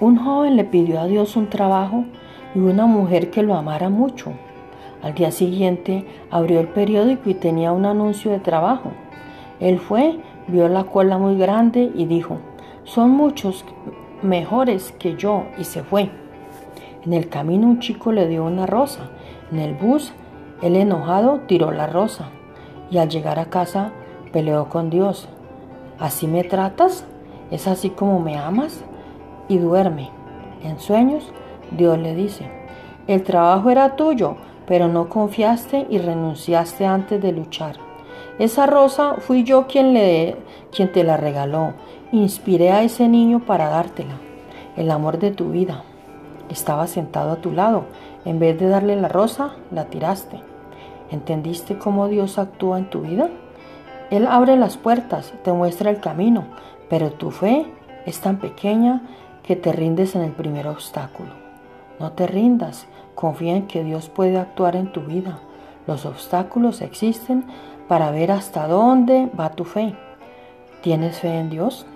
Un joven le pidió a Dios un trabajo y una mujer que lo amara mucho. Al día siguiente abrió el periódico y tenía un anuncio de trabajo. Él fue, vio la cola muy grande y dijo, son muchos mejores que yo y se fue. En el camino un chico le dio una rosa. En el bus, el enojado tiró la rosa y al llegar a casa peleó con Dios. ¿Así me tratas? ¿Es así como me amas? Y duerme. En sueños, Dios le dice, el trabajo era tuyo, pero no confiaste y renunciaste antes de luchar. Esa rosa fui yo quien, le, quien te la regaló. Inspiré a ese niño para dártela, el amor de tu vida. Estaba sentado a tu lado. En vez de darle la rosa, la tiraste. ¿Entendiste cómo Dios actúa en tu vida? Él abre las puertas, te muestra el camino, pero tu fe es tan pequeña que te rindes en el primer obstáculo. No te rindas, confía en que Dios puede actuar en tu vida. Los obstáculos existen para ver hasta dónde va tu fe. ¿Tienes fe en Dios?